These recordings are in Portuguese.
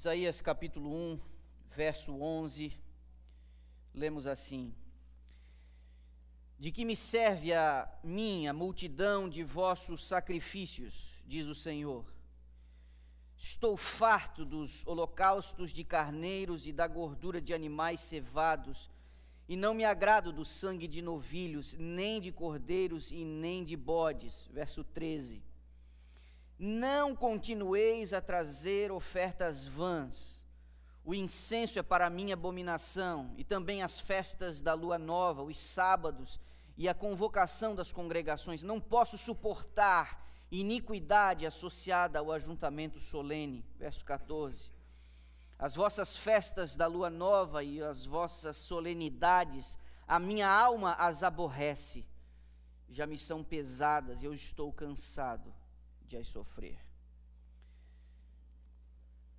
Isaías capítulo 1, verso 11, lemos assim: De que me serve a mim a multidão de vossos sacrifícios, diz o Senhor? Estou farto dos holocaustos de carneiros e da gordura de animais cevados, e não me agrado do sangue de novilhos, nem de cordeiros e nem de bodes. Verso 13. Não continueis a trazer ofertas vãs. O incenso é para mim abominação, e também as festas da lua nova, os sábados e a convocação das congregações. Não posso suportar iniquidade associada ao ajuntamento solene. Verso 14. As vossas festas da lua nova e as vossas solenidades, a minha alma as aborrece. Já me são pesadas eu estou cansado de as sofrer.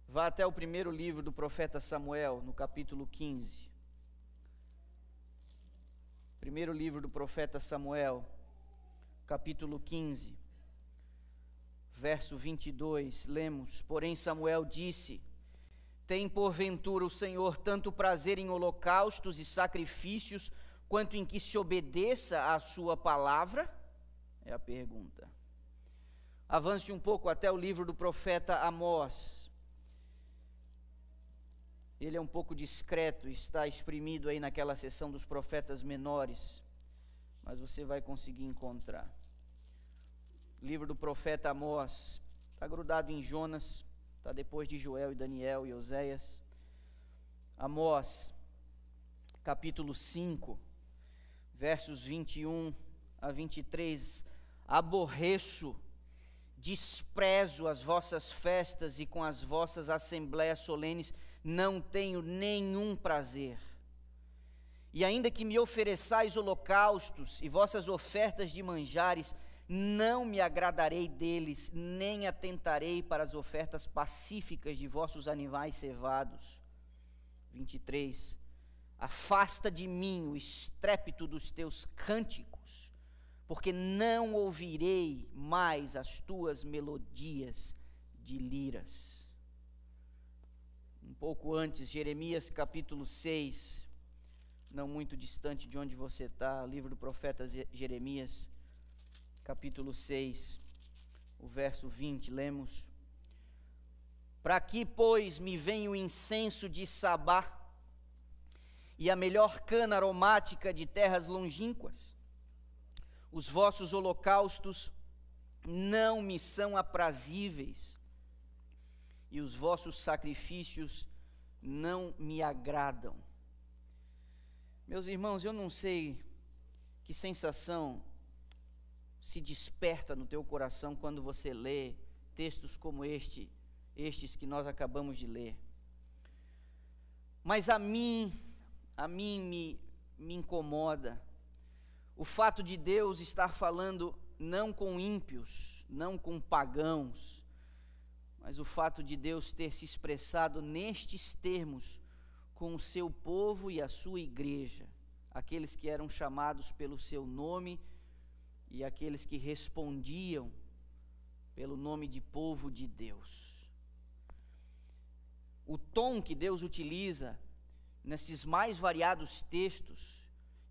Vá até o primeiro livro do profeta Samuel, no capítulo 15. Primeiro livro do profeta Samuel, capítulo 15, verso 22, lemos: Porém, Samuel disse: Tem porventura o Senhor tanto prazer em holocaustos e sacrifícios, quanto em que se obedeça à Sua palavra? É a pergunta. Avance um pouco até o livro do profeta Amós. Ele é um pouco discreto, está exprimido aí naquela seção dos profetas menores, mas você vai conseguir encontrar. Livro do profeta Amós, está grudado em Jonas, está depois de Joel e Daniel e Oséias. Amós, capítulo 5, versos 21 a 23. Aborreço desprezo as vossas festas e com as vossas assembléias solenes não tenho nenhum prazer. E ainda que me ofereçais holocaustos e vossas ofertas de manjares, não me agradarei deles, nem atentarei para as ofertas pacíficas de vossos animais cevados. 23. Afasta de mim o estrépito dos teus cânticos porque não ouvirei mais as tuas melodias de liras. Um pouco antes, Jeremias capítulo 6, não muito distante de onde você está, livro do profeta Jeremias, capítulo 6, o verso 20, lemos: Para que, pois, me vem o incenso de Sabá e a melhor cana aromática de terras longínquas? Os vossos holocaustos não me são aprazíveis, e os vossos sacrifícios não me agradam. Meus irmãos, eu não sei que sensação se desperta no teu coração quando você lê textos como este, estes que nós acabamos de ler. Mas a mim, a mim me, me incomoda o fato de Deus estar falando não com ímpios, não com pagãos, mas o fato de Deus ter se expressado nestes termos com o seu povo e a sua igreja, aqueles que eram chamados pelo seu nome e aqueles que respondiam pelo nome de povo de Deus. O tom que Deus utiliza nesses mais variados textos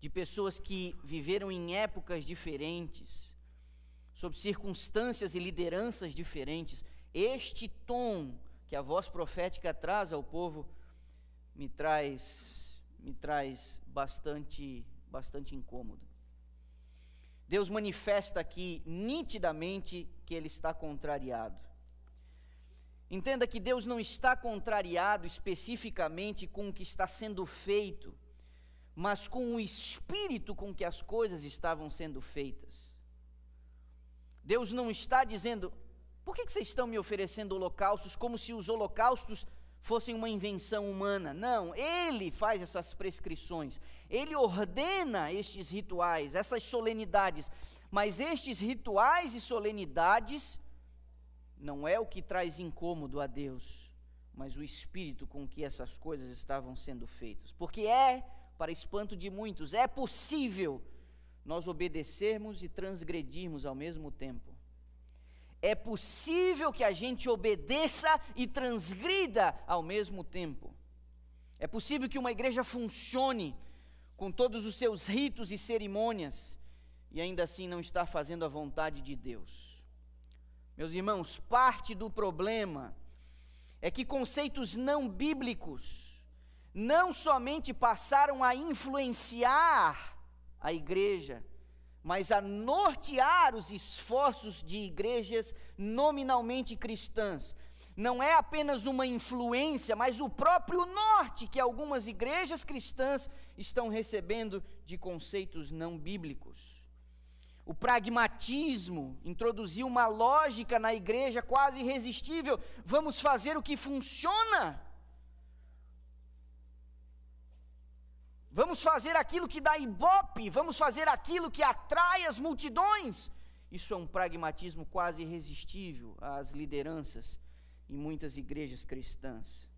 de pessoas que viveram em épocas diferentes, sob circunstâncias e lideranças diferentes. Este tom que a voz profética traz ao povo me traz me traz bastante bastante incômodo. Deus manifesta aqui nitidamente que ele está contrariado. Entenda que Deus não está contrariado especificamente com o que está sendo feito mas com o espírito com que as coisas estavam sendo feitas. Deus não está dizendo, por que, que vocês estão me oferecendo holocaustos como se os holocaustos fossem uma invenção humana. Não, ele faz essas prescrições, ele ordena estes rituais, essas solenidades, mas estes rituais e solenidades não é o que traz incômodo a Deus, mas o espírito com que essas coisas estavam sendo feitas, porque é para espanto de muitos, é possível nós obedecermos e transgredirmos ao mesmo tempo. é possível que a gente obedeça e transgrida ao mesmo tempo. É possível que uma igreja funcione com todos os seus ritos e cerimônias e ainda assim não estar fazendo a vontade de Deus. Meus irmãos, parte do problema é que conceitos não bíblicos não somente passaram a influenciar a igreja, mas a nortear os esforços de igrejas nominalmente cristãs. Não é apenas uma influência, mas o próprio norte que algumas igrejas cristãs estão recebendo de conceitos não bíblicos. O pragmatismo introduziu uma lógica na igreja quase irresistível: vamos fazer o que funciona. Vamos fazer aquilo que dá ibope, vamos fazer aquilo que atrai as multidões. Isso é um pragmatismo quase irresistível às lideranças em muitas igrejas cristãs.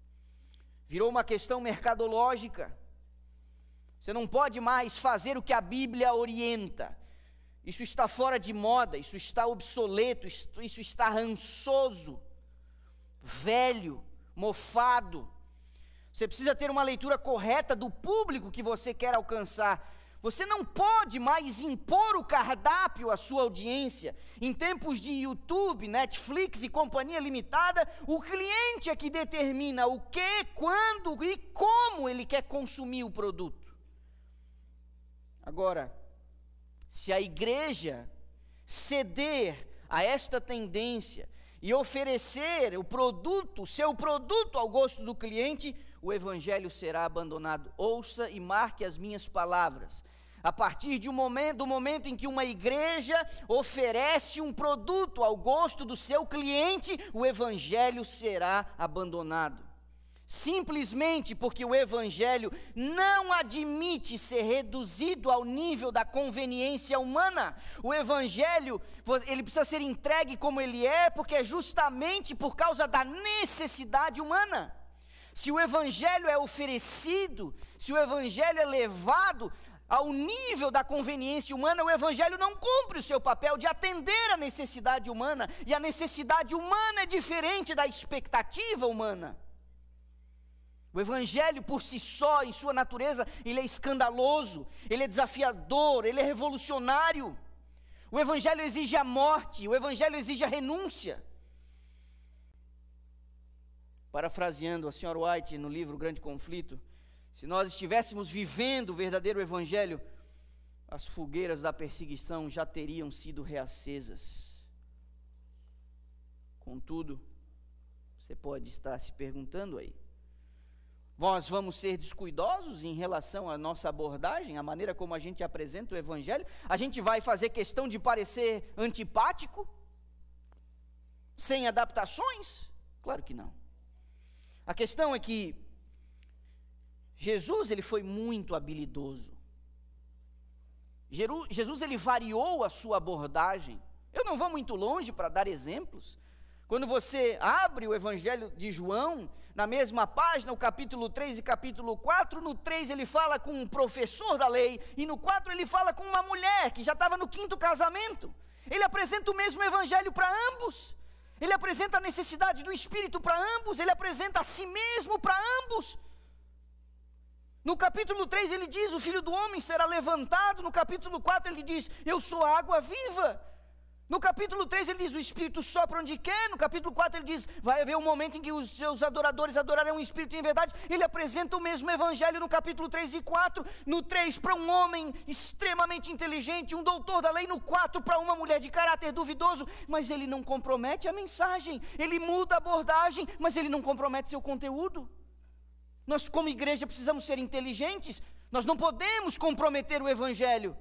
Virou uma questão mercadológica. Você não pode mais fazer o que a Bíblia orienta. Isso está fora de moda, isso está obsoleto, isso, está rançoso, velho, mofado. Você precisa ter uma leitura correta do público que você quer alcançar. Você não pode mais impor o cardápio à sua audiência. Em tempos de YouTube, Netflix e companhia limitada, o cliente é que determina o que, quando e como ele quer consumir o produto. Agora, se a igreja ceder a esta tendência e oferecer o produto, seu produto ao gosto do cliente, o evangelho será abandonado. Ouça e marque as minhas palavras. A partir de um momento, do momento em que uma igreja oferece um produto ao gosto do seu cliente, o evangelho será abandonado. Simplesmente porque o evangelho não admite ser reduzido ao nível da conveniência humana. O evangelho, ele precisa ser entregue como ele é, porque é justamente por causa da necessidade humana. Se o evangelho é oferecido, se o evangelho é levado ao nível da conveniência humana, o evangelho não cumpre o seu papel de atender a necessidade humana, e a necessidade humana é diferente da expectativa humana. O evangelho por si só, em sua natureza, ele é escandaloso, ele é desafiador, ele é revolucionário. O evangelho exige a morte, o evangelho exige a renúncia. Parafraseando a senhora White no livro Grande Conflito, se nós estivéssemos vivendo o verdadeiro evangelho, as fogueiras da perseguição já teriam sido reacesas. Contudo, você pode estar se perguntando aí: nós vamos ser descuidosos em relação à nossa abordagem, a maneira como a gente apresenta o Evangelho? A gente vai fazer questão de parecer antipático? Sem adaptações? Claro que não. A questão é que Jesus ele foi muito habilidoso. Jesus ele variou a sua abordagem. Eu não vou muito longe para dar exemplos. Quando você abre o Evangelho de João, na mesma página, o capítulo 3 e capítulo 4, no 3 ele fala com um professor da lei, e no 4 ele fala com uma mulher que já estava no quinto casamento. Ele apresenta o mesmo Evangelho para ambos. Ele apresenta a necessidade do Espírito para ambos, ele apresenta a si mesmo para ambos. No capítulo 3 ele diz: O filho do homem será levantado. No capítulo 4 ele diz: Eu sou a água viva. No capítulo 3 ele diz: O Espírito sopra onde quer. No capítulo 4 ele diz: Vai haver um momento em que os seus adoradores adorarão o Espírito em verdade. Ele apresenta o mesmo evangelho no capítulo 3 e 4. No 3 para um homem extremamente inteligente, um doutor da lei. No 4 para uma mulher de caráter duvidoso. Mas ele não compromete a mensagem. Ele muda a abordagem, mas ele não compromete seu conteúdo. Nós, como igreja, precisamos ser inteligentes. Nós não podemos comprometer o evangelho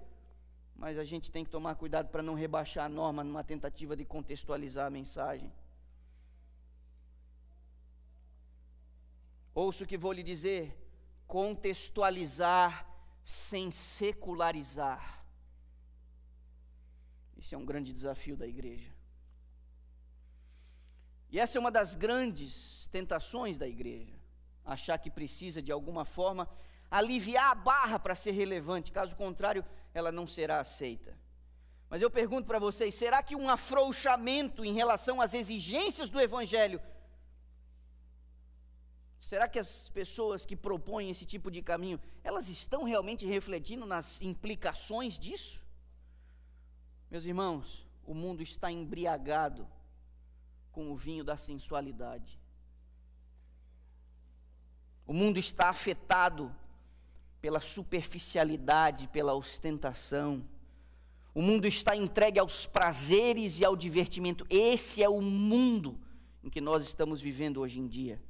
mas a gente tem que tomar cuidado para não rebaixar a norma numa tentativa de contextualizar a mensagem. Ouça o que vou lhe dizer: contextualizar sem secularizar. Esse é um grande desafio da igreja. E essa é uma das grandes tentações da igreja. Achar que precisa, de alguma forma, aliviar a barra para ser relevante, caso contrário, ela não será aceita. Mas eu pergunto para vocês: será que um afrouxamento em relação às exigências do Evangelho Será que as pessoas que propõem esse tipo de caminho, elas estão realmente refletindo nas implicações disso? Meus irmãos, o mundo está embriagado com o vinho da sensualidade. O mundo está afetado pela superficialidade, pela ostentação. O mundo está entregue aos prazeres e ao divertimento. Esse é o mundo em que nós estamos vivendo hoje em dia.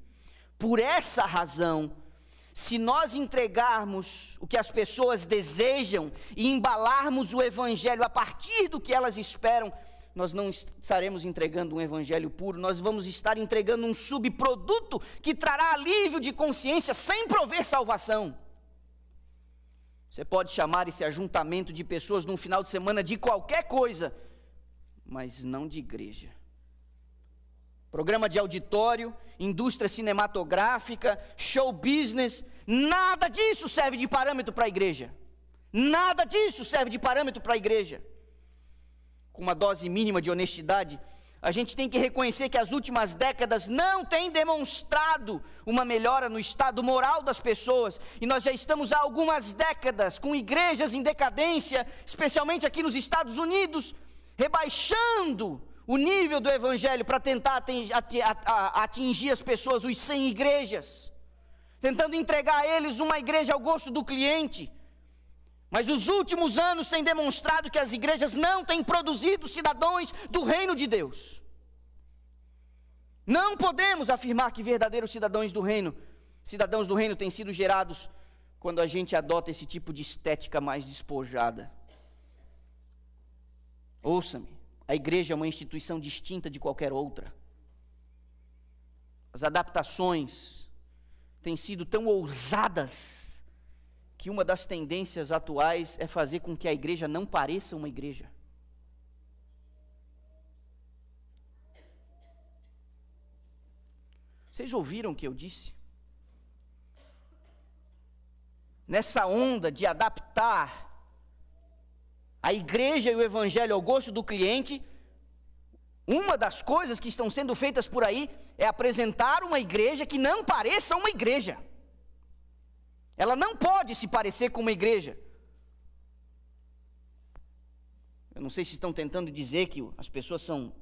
Por essa razão, se nós entregarmos o que as pessoas desejam e embalarmos o evangelho a partir do que elas esperam, nós não estaremos entregando um evangelho puro, nós vamos estar entregando um subproduto que trará alívio de consciência sem prover salvação. Você pode chamar esse ajuntamento de pessoas num final de semana de qualquer coisa, mas não de igreja programa de auditório, indústria cinematográfica, show business, nada disso serve de parâmetro para a igreja. Nada disso serve de parâmetro para a igreja. Com uma dose mínima de honestidade, a gente tem que reconhecer que as últimas décadas não têm demonstrado uma melhora no estado moral das pessoas, e nós já estamos há algumas décadas com igrejas em decadência, especialmente aqui nos Estados Unidos, rebaixando o nível do evangelho para tentar atingir as pessoas, os 100 igrejas, tentando entregar a eles uma igreja ao gosto do cliente. Mas os últimos anos têm demonstrado que as igrejas não têm produzido cidadãos do reino de Deus. Não podemos afirmar que verdadeiros cidadãos do reino, cidadãos do reino têm sido gerados quando a gente adota esse tipo de estética mais despojada. Ouça-me. A igreja é uma instituição distinta de qualquer outra. As adaptações têm sido tão ousadas que uma das tendências atuais é fazer com que a igreja não pareça uma igreja. Vocês ouviram o que eu disse? Nessa onda de adaptar a igreja e o evangelho ao gosto do cliente, uma das coisas que estão sendo feitas por aí é apresentar uma igreja que não pareça uma igreja. Ela não pode se parecer com uma igreja. Eu não sei se estão tentando dizer que as pessoas são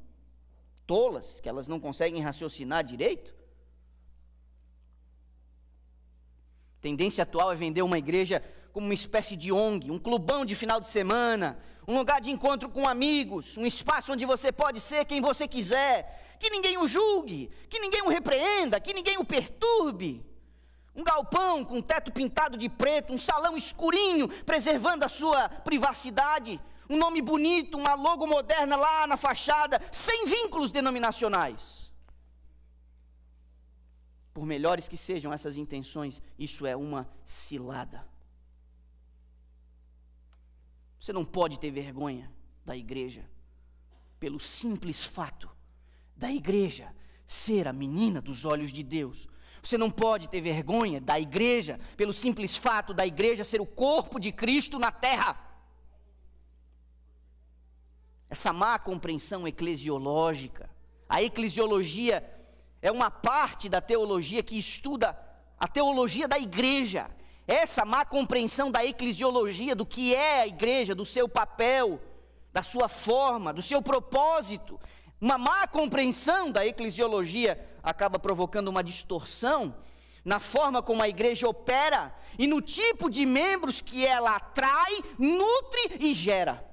tolas, que elas não conseguem raciocinar direito. A tendência atual é vender uma igreja como uma espécie de ONG, um clubão de final de semana, um lugar de encontro com amigos, um espaço onde você pode ser quem você quiser, que ninguém o julgue, que ninguém o repreenda, que ninguém o perturbe. Um galpão com teto pintado de preto, um salão escurinho, preservando a sua privacidade, um nome bonito, uma logo moderna lá na fachada, sem vínculos denominacionais. Por melhores que sejam essas intenções, isso é uma cilada. Você não pode ter vergonha da igreja, pelo simples fato da igreja ser a menina dos olhos de Deus. Você não pode ter vergonha da igreja, pelo simples fato da igreja ser o corpo de Cristo na terra. Essa má compreensão eclesiológica, a eclesiologia é uma parte da teologia que estuda a teologia da igreja, essa má compreensão da eclesiologia, do que é a igreja, do seu papel, da sua forma, do seu propósito, uma má compreensão da eclesiologia acaba provocando uma distorção na forma como a igreja opera e no tipo de membros que ela atrai, nutre e gera.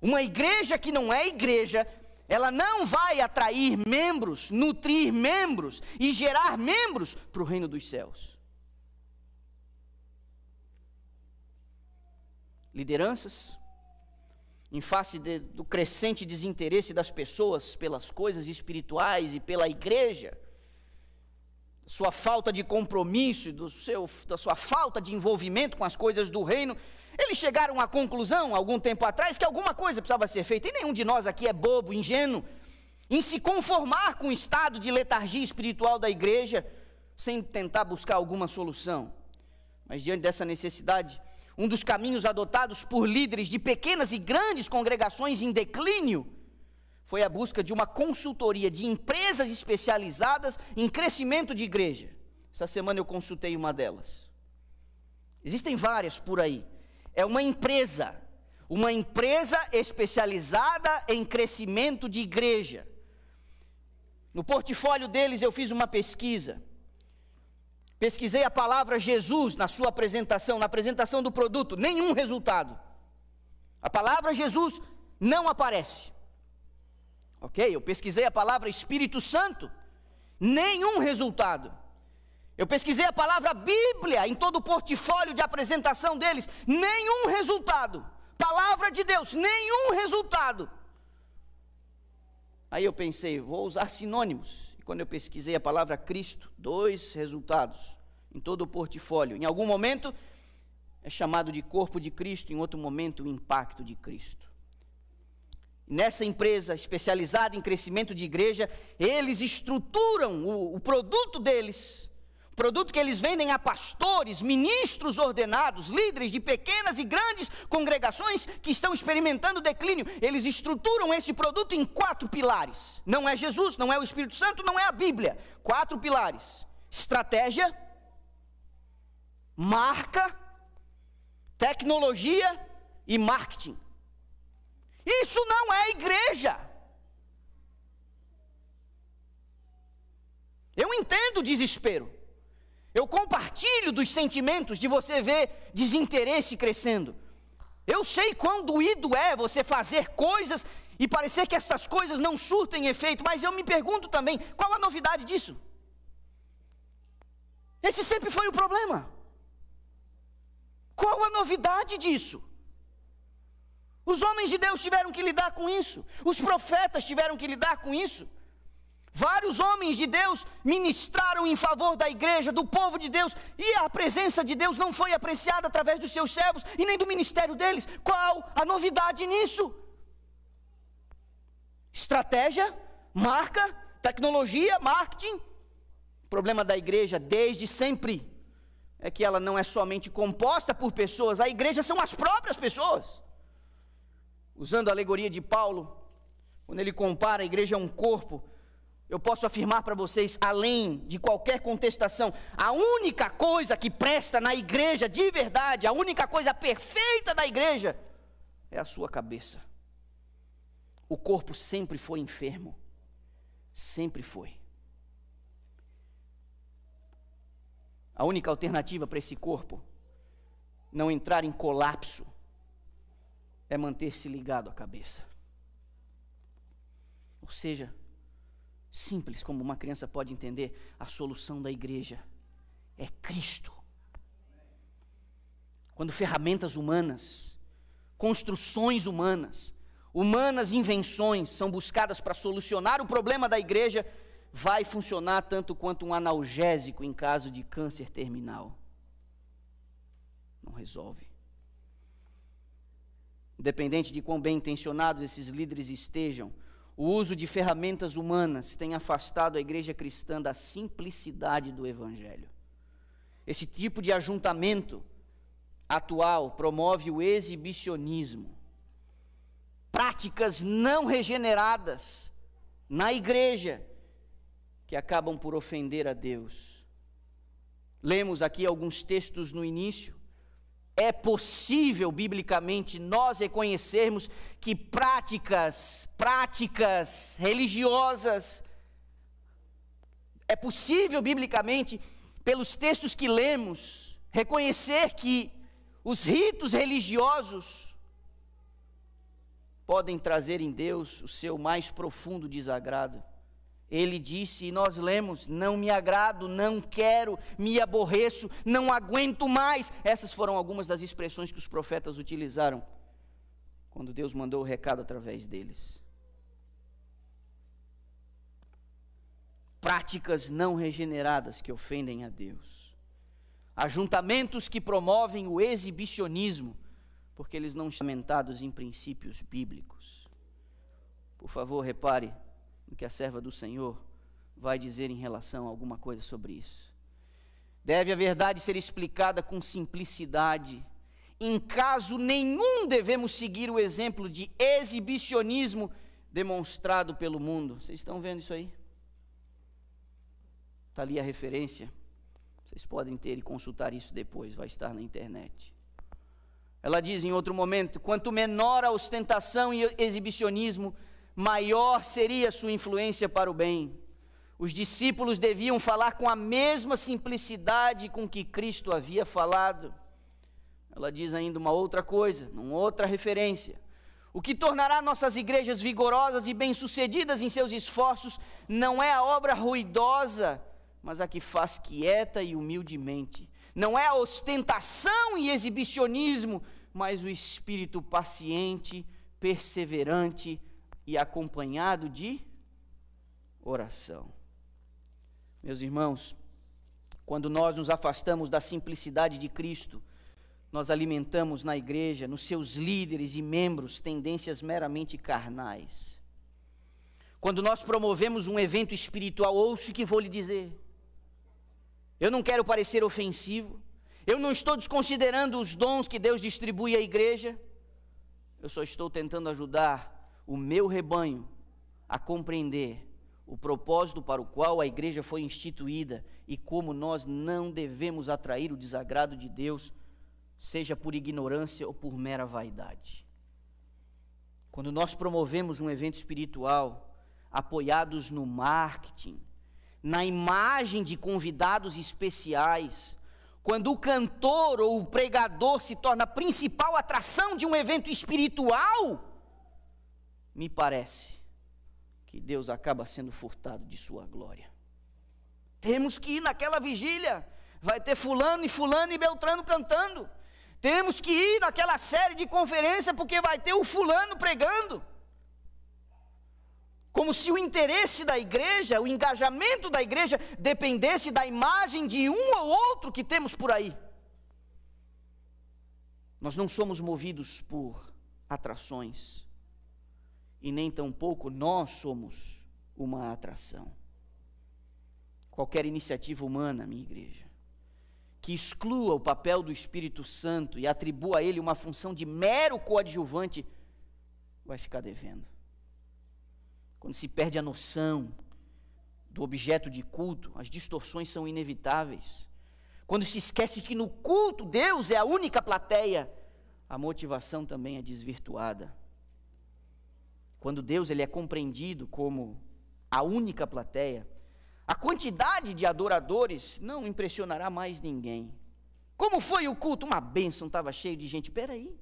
Uma igreja que não é igreja ela não vai atrair membros, nutrir membros e gerar membros para o reino dos céus. Lideranças, em face de, do crescente desinteresse das pessoas pelas coisas espirituais e pela igreja, sua falta de compromisso, do seu, da sua falta de envolvimento com as coisas do reino, eles chegaram à conclusão, algum tempo atrás, que alguma coisa precisava ser feita, e nenhum de nós aqui é bobo, ingênuo, em se conformar com o estado de letargia espiritual da igreja, sem tentar buscar alguma solução. Mas diante dessa necessidade, um dos caminhos adotados por líderes de pequenas e grandes congregações em declínio foi a busca de uma consultoria de empresas especializadas em crescimento de igreja. Essa semana eu consultei uma delas. Existem várias por aí. É uma empresa, uma empresa especializada em crescimento de igreja. No portfólio deles eu fiz uma pesquisa. Pesquisei a palavra Jesus na sua apresentação, na apresentação do produto, nenhum resultado. A palavra Jesus não aparece. Ok? Eu pesquisei a palavra Espírito Santo, nenhum resultado. Eu pesquisei a palavra Bíblia em todo o portfólio de apresentação deles, nenhum resultado. Palavra de Deus, nenhum resultado. Aí eu pensei, vou usar sinônimos. Quando eu pesquisei a palavra Cristo, dois resultados em todo o portfólio. Em algum momento é chamado de corpo de Cristo, em outro momento o impacto de Cristo. Nessa empresa especializada em crescimento de igreja, eles estruturam o, o produto deles produto que eles vendem a pastores, ministros ordenados, líderes de pequenas e grandes congregações que estão experimentando declínio. Eles estruturam esse produto em quatro pilares. Não é Jesus, não é o Espírito Santo, não é a Bíblia. Quatro pilares: estratégia, marca, tecnologia e marketing. Isso não é igreja. Eu entendo o desespero. Eu compartilho dos sentimentos de você ver desinteresse crescendo. Eu sei quão doído é você fazer coisas e parecer que essas coisas não surtem efeito, mas eu me pergunto também, qual a novidade disso? Esse sempre foi o problema. Qual a novidade disso? Os homens de Deus tiveram que lidar com isso, os profetas tiveram que lidar com isso. Vários homens de Deus ministraram em favor da igreja, do povo de Deus, e a presença de Deus não foi apreciada através dos seus servos e nem do ministério deles. Qual a novidade nisso? Estratégia, marca, tecnologia, marketing. O problema da igreja desde sempre é que ela não é somente composta por pessoas, a igreja são as próprias pessoas. Usando a alegoria de Paulo, quando ele compara a igreja a um corpo, eu posso afirmar para vocês, além de qualquer contestação, a única coisa que presta na igreja de verdade, a única coisa perfeita da igreja, é a sua cabeça. O corpo sempre foi enfermo, sempre foi. A única alternativa para esse corpo não entrar em colapso é manter-se ligado à cabeça. Ou seja, simples como uma criança pode entender, a solução da igreja é Cristo. Quando ferramentas humanas, construções humanas, humanas invenções são buscadas para solucionar o problema da igreja, vai funcionar tanto quanto um analgésico em caso de câncer terminal. Não resolve. Independente de quão bem intencionados esses líderes estejam, o uso de ferramentas humanas tem afastado a igreja cristã da simplicidade do evangelho. Esse tipo de ajuntamento atual promove o exibicionismo. Práticas não regeneradas na igreja que acabam por ofender a Deus. Lemos aqui alguns textos no início é possível biblicamente nós reconhecermos que práticas, práticas religiosas, é possível biblicamente, pelos textos que lemos, reconhecer que os ritos religiosos podem trazer em Deus o seu mais profundo desagrado. Ele disse, e nós lemos: Não me agrado, não quero, me aborreço, não aguento mais. Essas foram algumas das expressões que os profetas utilizaram quando Deus mandou o recado através deles. Práticas não regeneradas que ofendem a Deus. Ajuntamentos que promovem o exibicionismo, porque eles não estão fundamentados em princípios bíblicos. Por favor, repare no que a serva do Senhor vai dizer em relação a alguma coisa sobre isso. Deve a verdade ser explicada com simplicidade, em caso nenhum devemos seguir o exemplo de exibicionismo demonstrado pelo mundo. Vocês estão vendo isso aí? Está ali a referência. Vocês podem ter e consultar isso depois, vai estar na internet. Ela diz em outro momento: quanto menor a ostentação e exibicionismo, maior seria sua influência para o bem. Os discípulos deviam falar com a mesma simplicidade com que Cristo havia falado. Ela diz ainda uma outra coisa, uma outra referência. O que tornará nossas igrejas vigorosas e bem-sucedidas em seus esforços não é a obra ruidosa, mas a que faz quieta e humildemente. Não é a ostentação e exibicionismo, mas o espírito paciente, perseverante e acompanhado de oração. Meus irmãos, quando nós nos afastamos da simplicidade de Cristo, nós alimentamos na igreja, nos seus líderes e membros, tendências meramente carnais. Quando nós promovemos um evento espiritual, ouço o que vou lhe dizer. Eu não quero parecer ofensivo, eu não estou desconsiderando os dons que Deus distribui à igreja, eu só estou tentando ajudar o meu rebanho a compreender o propósito para o qual a igreja foi instituída e como nós não devemos atrair o desagrado de Deus seja por ignorância ou por mera vaidade. Quando nós promovemos um evento espiritual, apoiados no marketing, na imagem de convidados especiais, quando o cantor ou o pregador se torna a principal atração de um evento espiritual, me parece que Deus acaba sendo furtado de sua glória. Temos que ir naquela vigília, vai ter fulano e fulano e Beltrano cantando. Temos que ir naquela série de conferência porque vai ter o fulano pregando. Como se o interesse da igreja, o engajamento da igreja dependesse da imagem de um ou outro que temos por aí. Nós não somos movidos por atrações, e nem tampouco nós somos uma atração. Qualquer iniciativa humana, minha igreja, que exclua o papel do Espírito Santo e atribua a ele uma função de mero coadjuvante, vai ficar devendo. Quando se perde a noção do objeto de culto, as distorções são inevitáveis. Quando se esquece que no culto Deus é a única plateia, a motivação também é desvirtuada. Quando Deus ele é compreendido como a única plateia, a quantidade de adoradores não impressionará mais ninguém. Como foi o culto? Uma bênção, estava cheio de gente. Espera aí.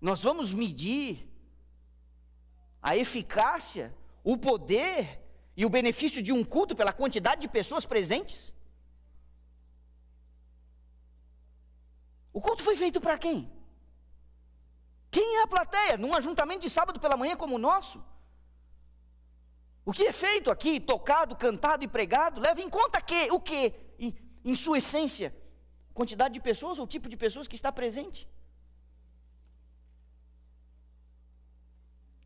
Nós vamos medir a eficácia, o poder e o benefício de um culto pela quantidade de pessoas presentes? O culto foi feito para quem? Quem é a plateia? Num ajuntamento de sábado pela manhã como o nosso? O que é feito aqui, tocado, cantado e pregado, leva em conta que, o que, em, sua essência, quantidade de pessoas ou tipo de pessoas que está presente.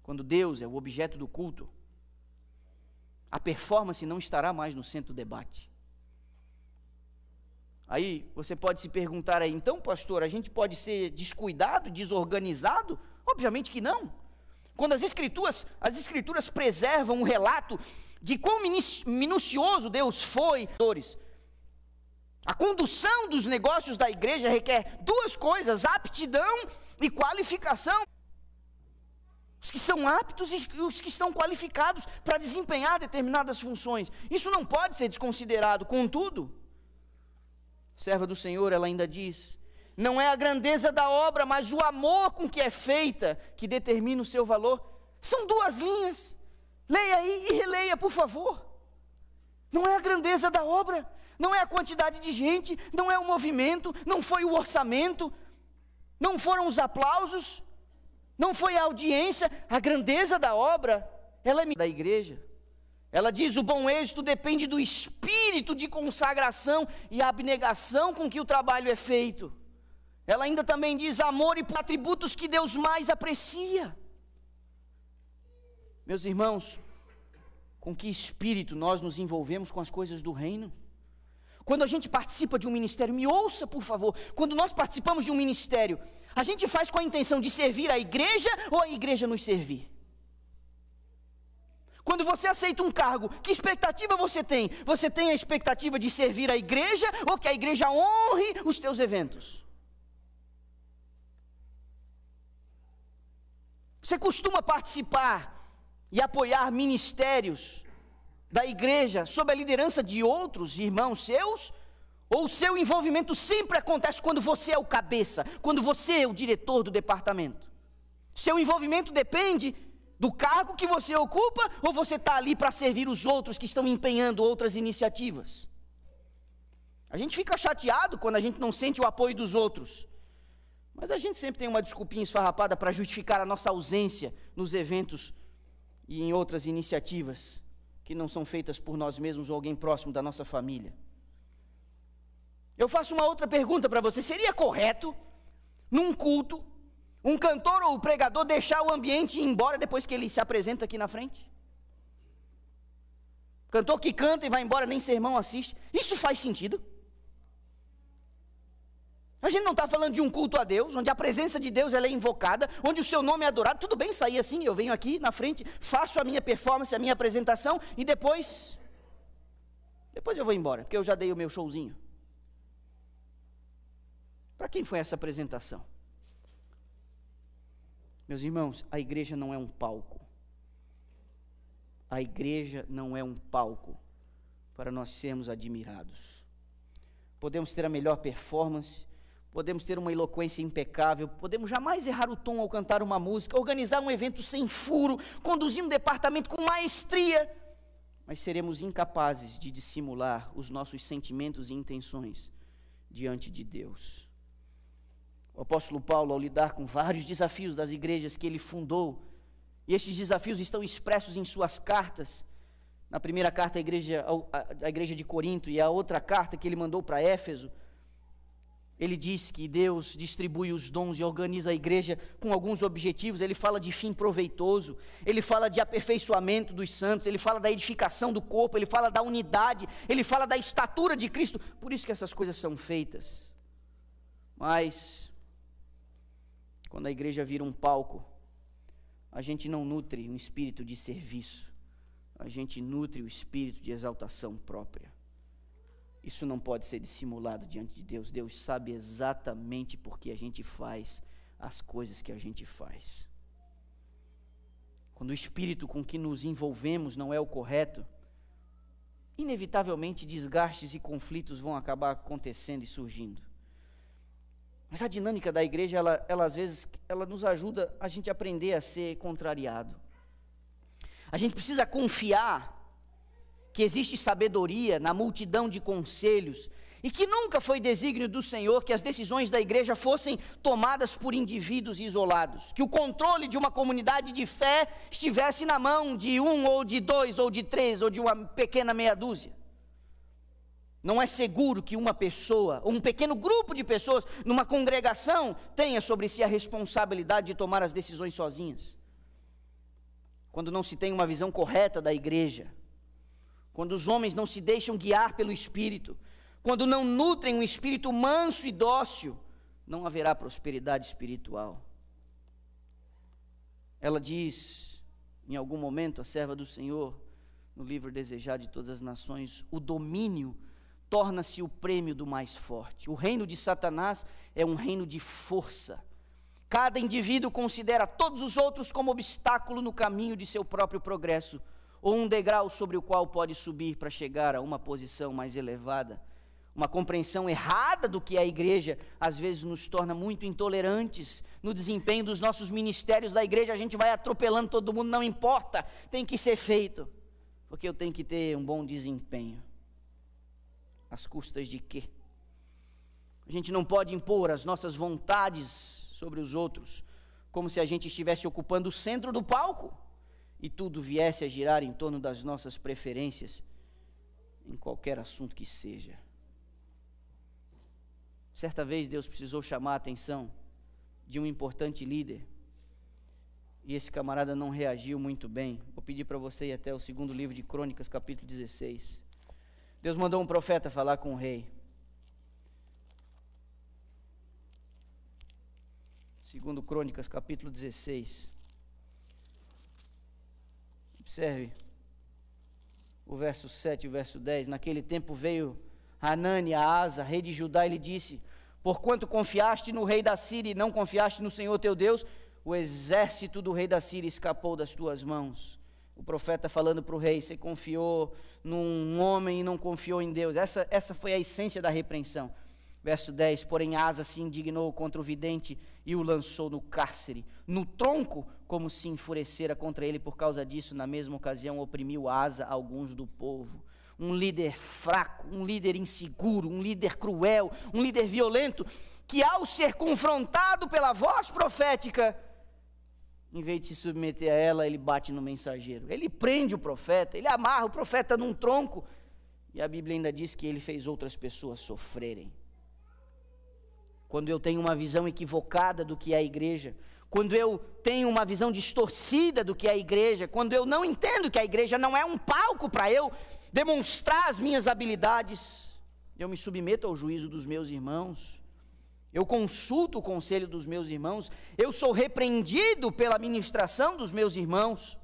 Quando Deus é o objeto do culto, a performance não estará mais no centro do debate. Aí você pode se perguntar aí, então, pastor, a gente pode ser descuidado, desorganizado? Obviamente que não. Quando as escrituras, as escrituras preservam um relato de quão minucioso Deus foi, a condução dos negócios da igreja requer duas coisas: aptidão e qualificação. Os que são aptos e os que estão qualificados para desempenhar determinadas funções. Isso não pode ser desconsiderado. Contudo, serva do Senhor, ela ainda diz: não é a grandeza da obra, mas o amor com que é feita que determina o seu valor. São duas linhas. Leia aí e releia, por favor. Não é a grandeza da obra, não é a quantidade de gente, não é o movimento, não foi o orçamento, não foram os aplausos, não foi a audiência, a grandeza da obra, ela é da igreja. Ela diz: o bom êxito depende do espírito de consagração e abnegação com que o trabalho é feito. Ela ainda também diz amor e atributos que Deus mais aprecia. Meus irmãos, com que espírito nós nos envolvemos com as coisas do reino? Quando a gente participa de um ministério, me ouça por favor, quando nós participamos de um ministério, a gente faz com a intenção de servir a igreja ou a igreja nos servir? Quando você aceita um cargo, que expectativa você tem? Você tem a expectativa de servir a igreja ou que a igreja honre os teus eventos? Você costuma participar e apoiar ministérios da igreja sob a liderança de outros irmãos seus? Ou o seu envolvimento sempre acontece quando você é o cabeça, quando você é o diretor do departamento? Seu envolvimento depende do cargo que você ocupa ou você está ali para servir os outros que estão empenhando outras iniciativas? A gente fica chateado quando a gente não sente o apoio dos outros. Mas a gente sempre tem uma desculpinha esfarrapada para justificar a nossa ausência nos eventos e em outras iniciativas que não são feitas por nós mesmos ou alguém próximo da nossa família. Eu faço uma outra pergunta para você: seria correto, num culto, um cantor ou pregador deixar o ambiente e ir embora depois que ele se apresenta aqui na frente? Cantor que canta e vai embora, nem sermão assiste. Isso faz sentido? A gente não está falando de um culto a Deus, onde a presença de Deus ela é invocada, onde o seu nome é adorado. Tudo bem sair assim, eu venho aqui na frente, faço a minha performance, a minha apresentação e depois. Depois eu vou embora, porque eu já dei o meu showzinho. Para quem foi essa apresentação? Meus irmãos, a igreja não é um palco. A igreja não é um palco para nós sermos admirados. Podemos ter a melhor performance, podemos ter uma eloquência impecável, podemos jamais errar o tom ao cantar uma música, organizar um evento sem furo, conduzir um departamento com maestria, mas seremos incapazes de dissimular os nossos sentimentos e intenções diante de Deus. O apóstolo Paulo, ao lidar com vários desafios das igrejas que ele fundou, e estes desafios estão expressos em suas cartas, na primeira carta à igreja, à igreja de Corinto e a outra carta que ele mandou para Éfeso, ele diz que Deus distribui os dons e organiza a igreja com alguns objetivos. Ele fala de fim proveitoso, ele fala de aperfeiçoamento dos santos, ele fala da edificação do corpo, ele fala da unidade, ele fala da estatura de Cristo. Por isso que essas coisas são feitas. Mas, quando a igreja vira um palco, a gente não nutre um espírito de serviço, a gente nutre o espírito de exaltação própria. Isso não pode ser dissimulado diante de Deus. Deus sabe exatamente por que a gente faz as coisas que a gente faz. Quando o espírito com que nos envolvemos não é o correto, inevitavelmente desgastes e conflitos vão acabar acontecendo e surgindo. Mas a dinâmica da igreja, ela, ela às vezes, ela nos ajuda a gente aprender a ser contrariado. A gente precisa confiar que existe sabedoria na multidão de conselhos e que nunca foi desígnio do Senhor que as decisões da igreja fossem tomadas por indivíduos isolados, que o controle de uma comunidade de fé estivesse na mão de um ou de dois ou de três ou de uma pequena meia dúzia. Não é seguro que uma pessoa, ou um pequeno grupo de pessoas, numa congregação, tenha sobre si a responsabilidade de tomar as decisões sozinhas. Quando não se tem uma visão correta da igreja, quando os homens não se deixam guiar pelo Espírito, quando não nutrem um espírito manso e dócil, não haverá prosperidade espiritual. Ela diz, em algum momento, a serva do Senhor, no livro Desejado de Todas as Nações, o domínio torna-se o prêmio do mais forte. O reino de Satanás é um reino de força. Cada indivíduo considera todos os outros como obstáculo no caminho de seu próprio progresso ou um degrau sobre o qual pode subir para chegar a uma posição mais elevada. Uma compreensão errada do que é a igreja às vezes nos torna muito intolerantes no desempenho dos nossos ministérios da igreja. A gente vai atropelando todo mundo, não importa, tem que ser feito, porque eu tenho que ter um bom desempenho. Às custas de quê? A gente não pode impor as nossas vontades sobre os outros, como se a gente estivesse ocupando o centro do palco e tudo viesse a girar em torno das nossas preferências, em qualquer assunto que seja. Certa vez Deus precisou chamar a atenção de um importante líder, e esse camarada não reagiu muito bem. Vou pedir para você ir até o segundo livro de Crônicas, capítulo 16. Deus mandou um profeta falar com o rei. Segundo Crônicas, capítulo 16. Observe o verso 7 e o verso 10. Naquele tempo veio Hanani a Asa, rei de Judá, e lhe disse: Porquanto confiaste no rei da Síria e não confiaste no Senhor teu Deus, o exército do rei da Síria escapou das tuas mãos. O profeta falando para o rei: Você confiou num homem e não confiou em Deus. Essa, essa foi a essência da repreensão. Verso 10: Porém, Asa se indignou contra o vidente e o lançou no cárcere, no tronco, como se enfurecera contra ele por causa disso. Na mesma ocasião, oprimiu Asa alguns do povo. Um líder fraco, um líder inseguro, um líder cruel, um líder violento, que ao ser confrontado pela voz profética, em vez de se submeter a ela, ele bate no mensageiro. Ele prende o profeta, ele amarra o profeta num tronco. E a Bíblia ainda diz que ele fez outras pessoas sofrerem quando eu tenho uma visão equivocada do que é a igreja, quando eu tenho uma visão distorcida do que é a igreja, quando eu não entendo que a igreja não é um palco para eu demonstrar as minhas habilidades, eu me submeto ao juízo dos meus irmãos, eu consulto o conselho dos meus irmãos, eu sou repreendido pela ministração dos meus irmãos.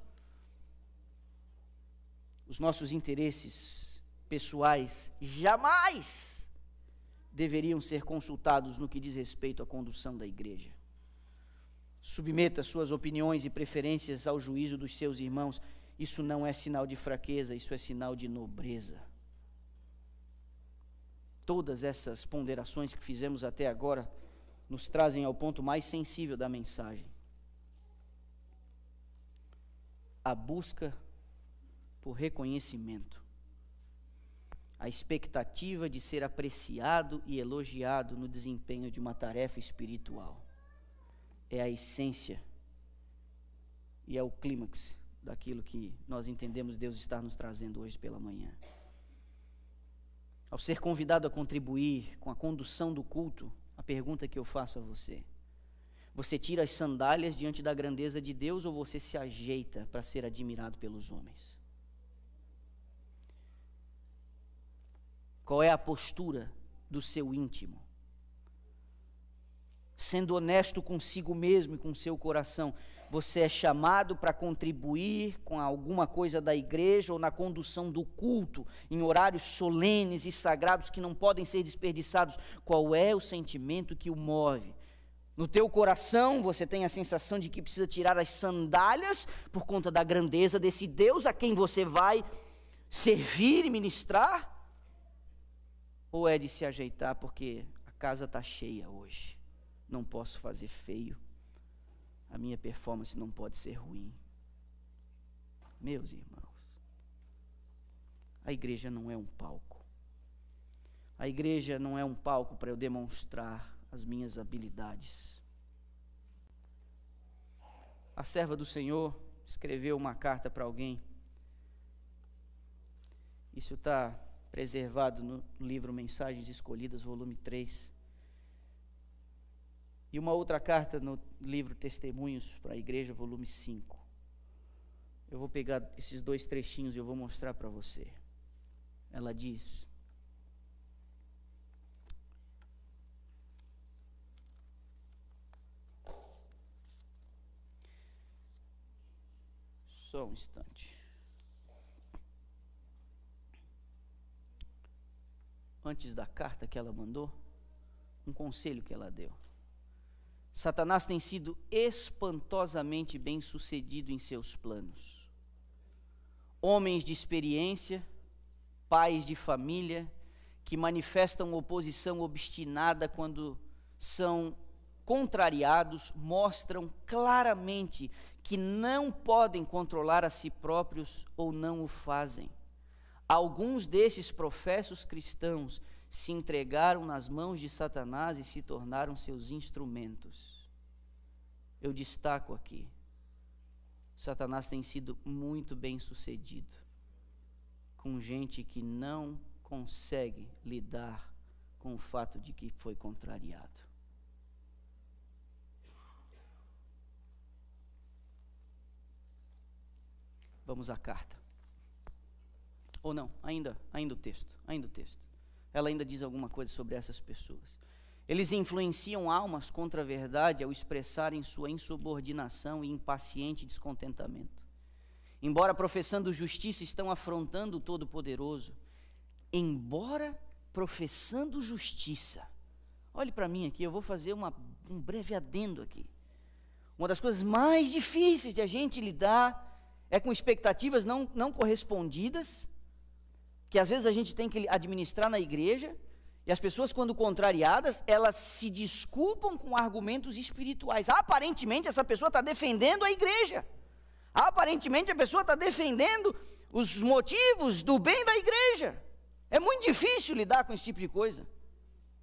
Os nossos interesses pessoais jamais deveriam ser consultados no que diz respeito à condução da igreja. Submeta suas opiniões e preferências ao juízo dos seus irmãos. Isso não é sinal de fraqueza, isso é sinal de nobreza. Todas essas ponderações que fizemos até agora nos trazem ao ponto mais sensível da mensagem. A busca por reconhecimento a expectativa de ser apreciado e elogiado no desempenho de uma tarefa espiritual. É a essência e é o clímax daquilo que nós entendemos Deus estar nos trazendo hoje pela manhã. Ao ser convidado a contribuir com a condução do culto, a pergunta que eu faço a você: você tira as sandálias diante da grandeza de Deus ou você se ajeita para ser admirado pelos homens? Qual é a postura do seu íntimo? Sendo honesto consigo mesmo e com seu coração, você é chamado para contribuir com alguma coisa da igreja ou na condução do culto, em horários solenes e sagrados que não podem ser desperdiçados. Qual é o sentimento que o move? No teu coração você tem a sensação de que precisa tirar as sandálias por conta da grandeza desse Deus a quem você vai servir e ministrar? Ou é de se ajeitar porque a casa está cheia hoje, não posso fazer feio, a minha performance não pode ser ruim. Meus irmãos, a igreja não é um palco. A igreja não é um palco para eu demonstrar as minhas habilidades. A serva do Senhor escreveu uma carta para alguém. Isso está preservado no livro Mensagens Escolhidas, volume 3. E uma outra carta no livro Testemunhos para a Igreja, volume 5. Eu vou pegar esses dois trechinhos e eu vou mostrar para você. Ela diz: Só um instante. antes da carta que ela mandou, um conselho que ela deu. Satanás tem sido espantosamente bem sucedido em seus planos. Homens de experiência, pais de família, que manifestam oposição obstinada quando são contrariados, mostram claramente que não podem controlar a si próprios ou não o fazem. Alguns desses professos cristãos se entregaram nas mãos de Satanás e se tornaram seus instrumentos. Eu destaco aqui: Satanás tem sido muito bem sucedido com gente que não consegue lidar com o fato de que foi contrariado. Vamos à carta. Ou não, ainda, ainda o texto, ainda o texto. Ela ainda diz alguma coisa sobre essas pessoas. Eles influenciam almas contra a verdade ao expressarem sua insubordinação e impaciente descontentamento. Embora professando justiça, estão afrontando o Todo-Poderoso. Embora professando justiça. Olhe para mim aqui, eu vou fazer uma, um breve adendo aqui. Uma das coisas mais difíceis de a gente lidar é com expectativas não, não correspondidas, que às vezes a gente tem que administrar na igreja, e as pessoas, quando contrariadas, elas se desculpam com argumentos espirituais. Aparentemente, essa pessoa está defendendo a igreja. Aparentemente, a pessoa está defendendo os motivos do bem da igreja. É muito difícil lidar com esse tipo de coisa.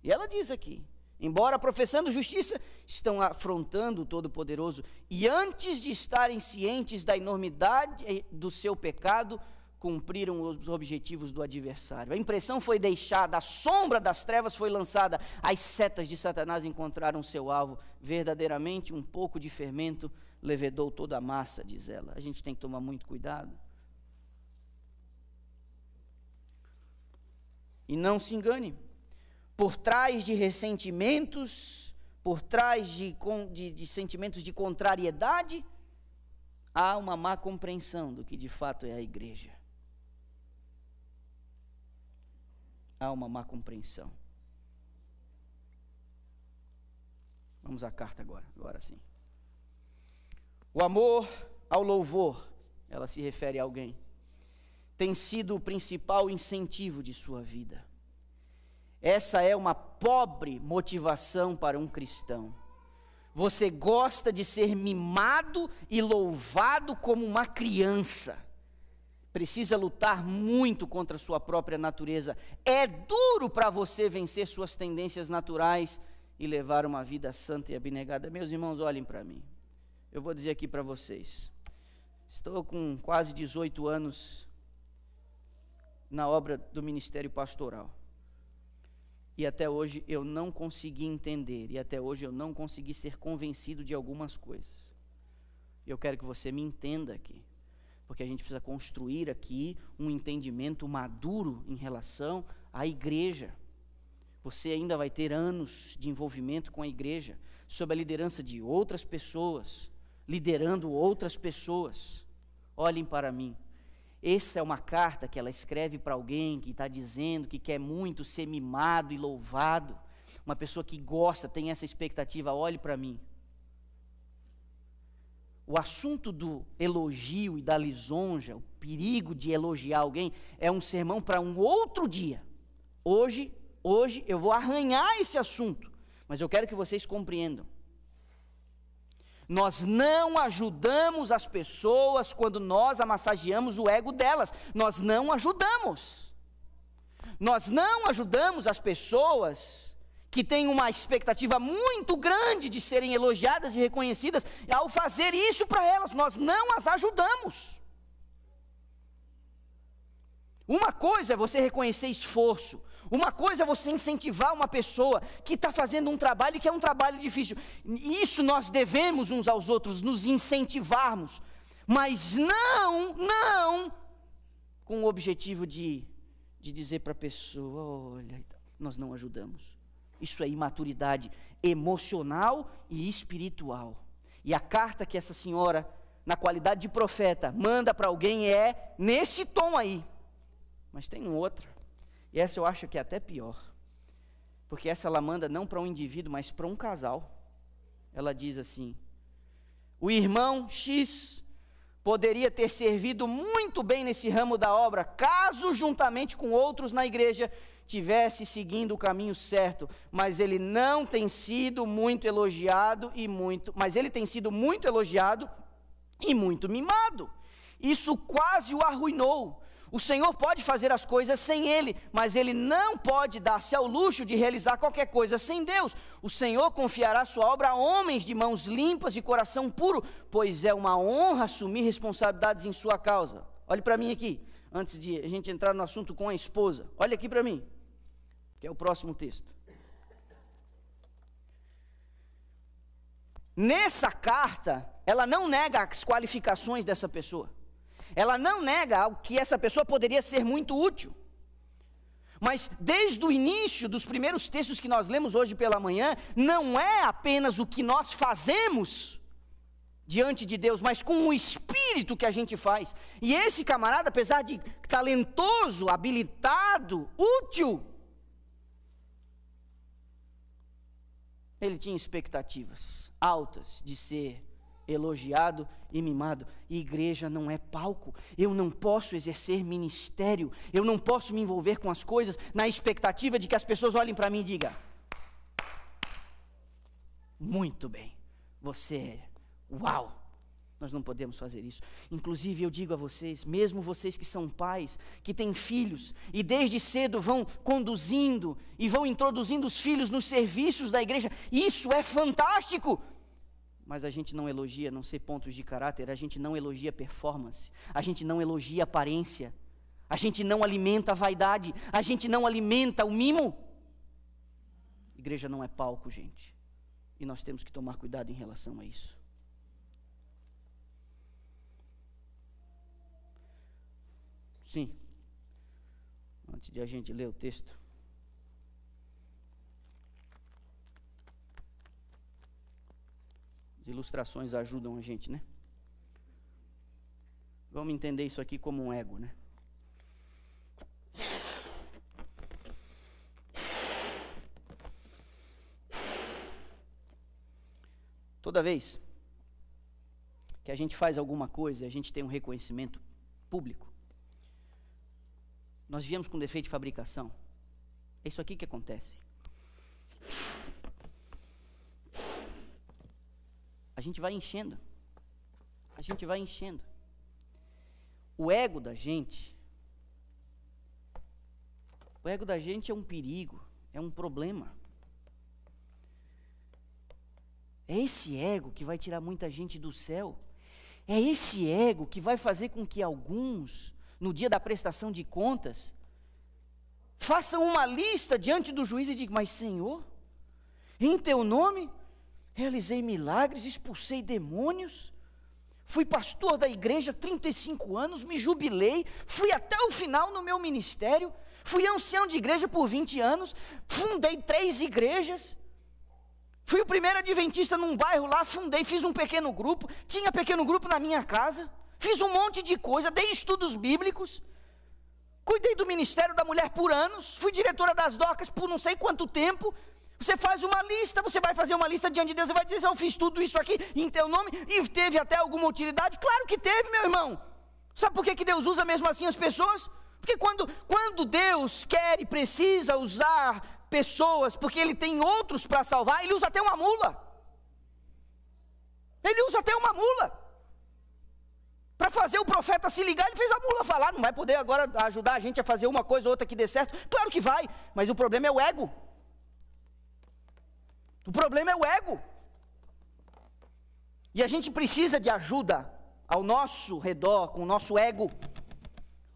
E ela diz aqui: embora professando justiça, estão afrontando o Todo-Poderoso. E antes de estarem cientes da enormidade do seu pecado, cumpriram os objetivos do adversário. A impressão foi deixada, a sombra das trevas foi lançada, as setas de Satanás encontraram seu alvo. Verdadeiramente, um pouco de fermento levedou toda a massa, diz ela. A gente tem que tomar muito cuidado. E não se engane, por trás de ressentimentos, por trás de, de, de sentimentos de contrariedade, há uma má compreensão do que de fato é a igreja. Há uma má compreensão. Vamos à carta agora, agora sim. O amor ao louvor, ela se refere a alguém, tem sido o principal incentivo de sua vida. Essa é uma pobre motivação para um cristão. Você gosta de ser mimado e louvado como uma criança precisa lutar muito contra a sua própria natureza. É duro para você vencer suas tendências naturais e levar uma vida santa e abnegada. Meus irmãos, olhem para mim. Eu vou dizer aqui para vocês. Estou com quase 18 anos na obra do ministério pastoral. E até hoje eu não consegui entender, e até hoje eu não consegui ser convencido de algumas coisas. Eu quero que você me entenda aqui porque a gente precisa construir aqui um entendimento maduro em relação à igreja. Você ainda vai ter anos de envolvimento com a igreja, sob a liderança de outras pessoas, liderando outras pessoas. Olhem para mim. Essa é uma carta que ela escreve para alguém que está dizendo que quer muito ser mimado e louvado. Uma pessoa que gosta, tem essa expectativa. Olhe para mim o assunto do elogio e da lisonja, o perigo de elogiar alguém, é um sermão para um outro dia. Hoje, hoje eu vou arranhar esse assunto, mas eu quero que vocês compreendam. Nós não ajudamos as pessoas quando nós amassageamos o ego delas. Nós não ajudamos. Nós não ajudamos as pessoas que têm uma expectativa muito grande de serem elogiadas e reconhecidas, ao fazer isso para elas, nós não as ajudamos. Uma coisa é você reconhecer esforço, uma coisa é você incentivar uma pessoa que está fazendo um trabalho que é um trabalho difícil. Isso nós devemos uns aos outros, nos incentivarmos, mas não, não, com o objetivo de, de dizer para a pessoa: olha, nós não ajudamos. Isso é imaturidade emocional e espiritual. E a carta que essa senhora, na qualidade de profeta, manda para alguém é nesse tom aí. Mas tem outra. E essa eu acho que é até pior. Porque essa ela manda não para um indivíduo, mas para um casal. Ela diz assim: O irmão X poderia ter servido muito bem nesse ramo da obra, caso juntamente com outros na igreja tivesse seguindo o caminho certo, mas ele não tem sido muito elogiado e muito, mas ele tem sido muito elogiado e muito mimado. Isso quase o arruinou. O Senhor pode fazer as coisas sem ele, mas ele não pode dar-se ao luxo de realizar qualquer coisa sem Deus. O Senhor confiará sua obra a homens de mãos limpas e coração puro, pois é uma honra assumir responsabilidades em sua causa. Olhe para mim aqui, antes de a gente entrar no assunto com a esposa. Olhe aqui para mim que é o próximo texto. Nessa carta, ela não nega as qualificações dessa pessoa. ela não nega que essa pessoa poderia ser muito útil. Mas desde o início dos primeiros textos que nós lemos hoje pela manhã, não é apenas o que nós fazemos diante de Deus, mas com o espírito que a gente faz. E esse camarada, apesar de talentoso, habilitado, útil, ele tinha expectativas altas de ser elogiado e mimado. E igreja não é palco. Eu não posso exercer ministério. Eu não posso me envolver com as coisas na expectativa de que as pessoas olhem para mim e digam: Muito bem, você é. Uau! Nós não podemos fazer isso. Inclusive, eu digo a vocês, mesmo vocês que são pais, que têm filhos, e desde cedo vão conduzindo e vão introduzindo os filhos nos serviços da igreja, isso é fantástico mas a gente não elogia não sei pontos de caráter, a gente não elogia performance, a gente não elogia aparência, a gente não alimenta a vaidade, a gente não alimenta o mimo. Igreja não é palco, gente. E nós temos que tomar cuidado em relação a isso. Sim. Antes de a gente ler o texto. As ilustrações ajudam a gente, né? Vamos entender isso aqui como um ego, né? Toda vez que a gente faz alguma coisa e a gente tem um reconhecimento público, nós viemos com defeito de fabricação. É isso aqui que acontece. a gente vai enchendo. A gente vai enchendo. O ego da gente, o ego da gente é um perigo, é um problema. É esse ego que vai tirar muita gente do céu. É esse ego que vai fazer com que alguns, no dia da prestação de contas, façam uma lista diante do juiz e digam: Mas, Senhor, em teu nome realizei milagres, expulsei demônios, fui pastor da igreja 35 anos, me jubilei, fui até o final no meu ministério, fui ancião de igreja por 20 anos, fundei três igrejas, fui o primeiro adventista num bairro lá, fundei, fiz um pequeno grupo, tinha pequeno grupo na minha casa, fiz um monte de coisa, dei estudos bíblicos, cuidei do ministério da mulher por anos, fui diretora das docas por não sei quanto tempo, você faz uma lista, você vai fazer uma lista diante de Deus e vai dizer: Eu fiz tudo isso aqui em teu nome e teve até alguma utilidade? Claro que teve, meu irmão. Sabe por que, que Deus usa mesmo assim as pessoas? Porque quando, quando Deus quer e precisa usar pessoas, porque Ele tem outros para salvar, Ele usa até uma mula. Ele usa até uma mula. Para fazer o profeta se ligar, ele fez a mula falar. Não vai poder agora ajudar a gente a fazer uma coisa ou outra que dê certo? Claro que vai, mas o problema é o ego. O problema é o ego. E a gente precisa de ajuda ao nosso redor, com o nosso ego.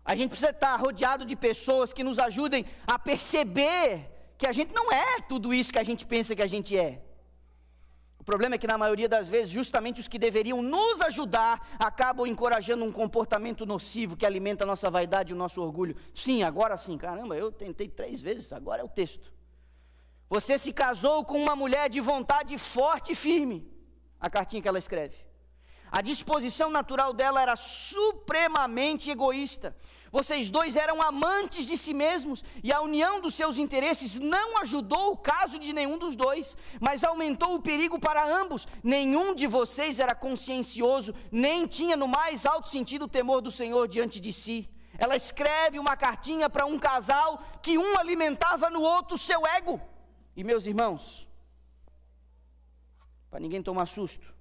A gente precisa estar rodeado de pessoas que nos ajudem a perceber que a gente não é tudo isso que a gente pensa que a gente é. Problema é que, na maioria das vezes, justamente os que deveriam nos ajudar acabam encorajando um comportamento nocivo que alimenta a nossa vaidade e o nosso orgulho. Sim, agora sim, caramba, eu tentei três vezes, agora é o texto. Você se casou com uma mulher de vontade forte e firme. A cartinha que ela escreve. A disposição natural dela era supremamente egoísta. Vocês dois eram amantes de si mesmos e a união dos seus interesses não ajudou o caso de nenhum dos dois, mas aumentou o perigo para ambos. Nenhum de vocês era consciencioso, nem tinha no mais alto sentido o temor do Senhor diante de si. Ela escreve uma cartinha para um casal que um alimentava no outro seu ego. E meus irmãos, para ninguém tomar susto,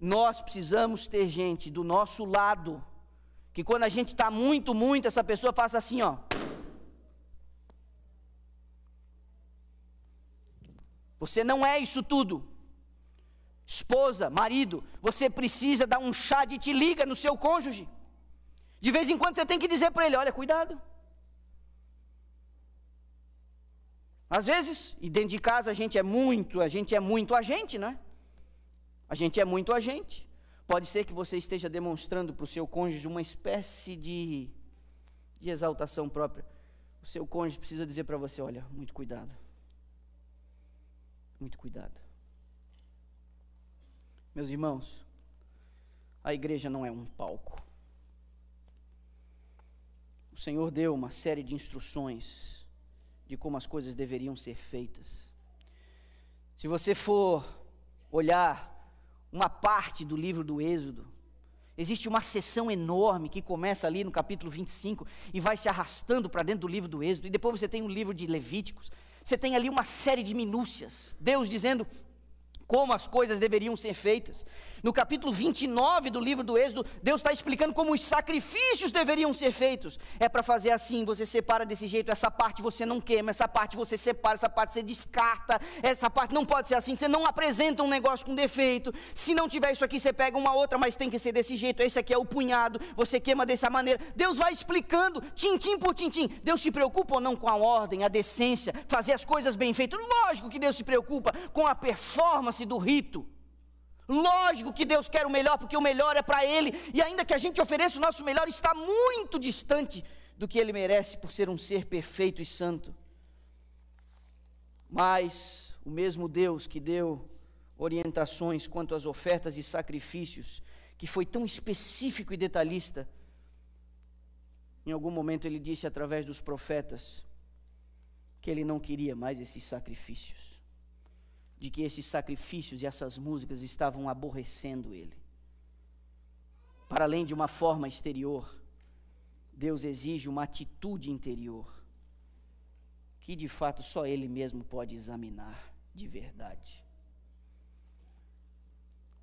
nós precisamos ter gente do nosso lado, que quando a gente está muito, muito, essa pessoa passa assim, ó. Você não é isso tudo. Esposa, marido, você precisa dar um chá de te liga no seu cônjuge. De vez em quando você tem que dizer para ele: olha, cuidado. Às vezes, e dentro de casa a gente é muito, a gente é muito a gente, né? A gente é muito a gente. Pode ser que você esteja demonstrando para o seu cônjuge uma espécie de, de exaltação própria. O seu cônjuge precisa dizer para você: olha, muito cuidado. Muito cuidado. Meus irmãos, a igreja não é um palco. O Senhor deu uma série de instruções de como as coisas deveriam ser feitas. Se você for olhar uma parte do livro do Êxodo, existe uma sessão enorme que começa ali no capítulo 25 e vai se arrastando para dentro do livro do Êxodo, e depois você tem o livro de Levíticos. Você tem ali uma série de minúcias. Deus dizendo como as coisas deveriam ser feitas. No capítulo 29 do livro do Êxodo, Deus está explicando como os sacrifícios deveriam ser feitos. É para fazer assim: você separa desse jeito, essa parte você não queima, essa parte você separa, essa parte você descarta, essa parte não pode ser assim. Você não apresenta um negócio com defeito. Se não tiver isso aqui, você pega uma outra, mas tem que ser desse jeito. Esse aqui é o punhado, você queima dessa maneira. Deus vai explicando, tintim por tintim. Deus se preocupa ou não com a ordem, a decência, fazer as coisas bem feitas? Lógico que Deus se preocupa com a performance do rito. Lógico que Deus quer o melhor, porque o melhor é para Ele, e ainda que a gente ofereça o nosso melhor, está muito distante do que Ele merece por ser um ser perfeito e santo. Mas o mesmo Deus que deu orientações quanto às ofertas e sacrifícios, que foi tão específico e detalhista, em algum momento ele disse através dos profetas que ele não queria mais esses sacrifícios de que esses sacrifícios e essas músicas estavam aborrecendo ele. Para além de uma forma exterior, Deus exige uma atitude interior, que de fato só Ele mesmo pode examinar de verdade.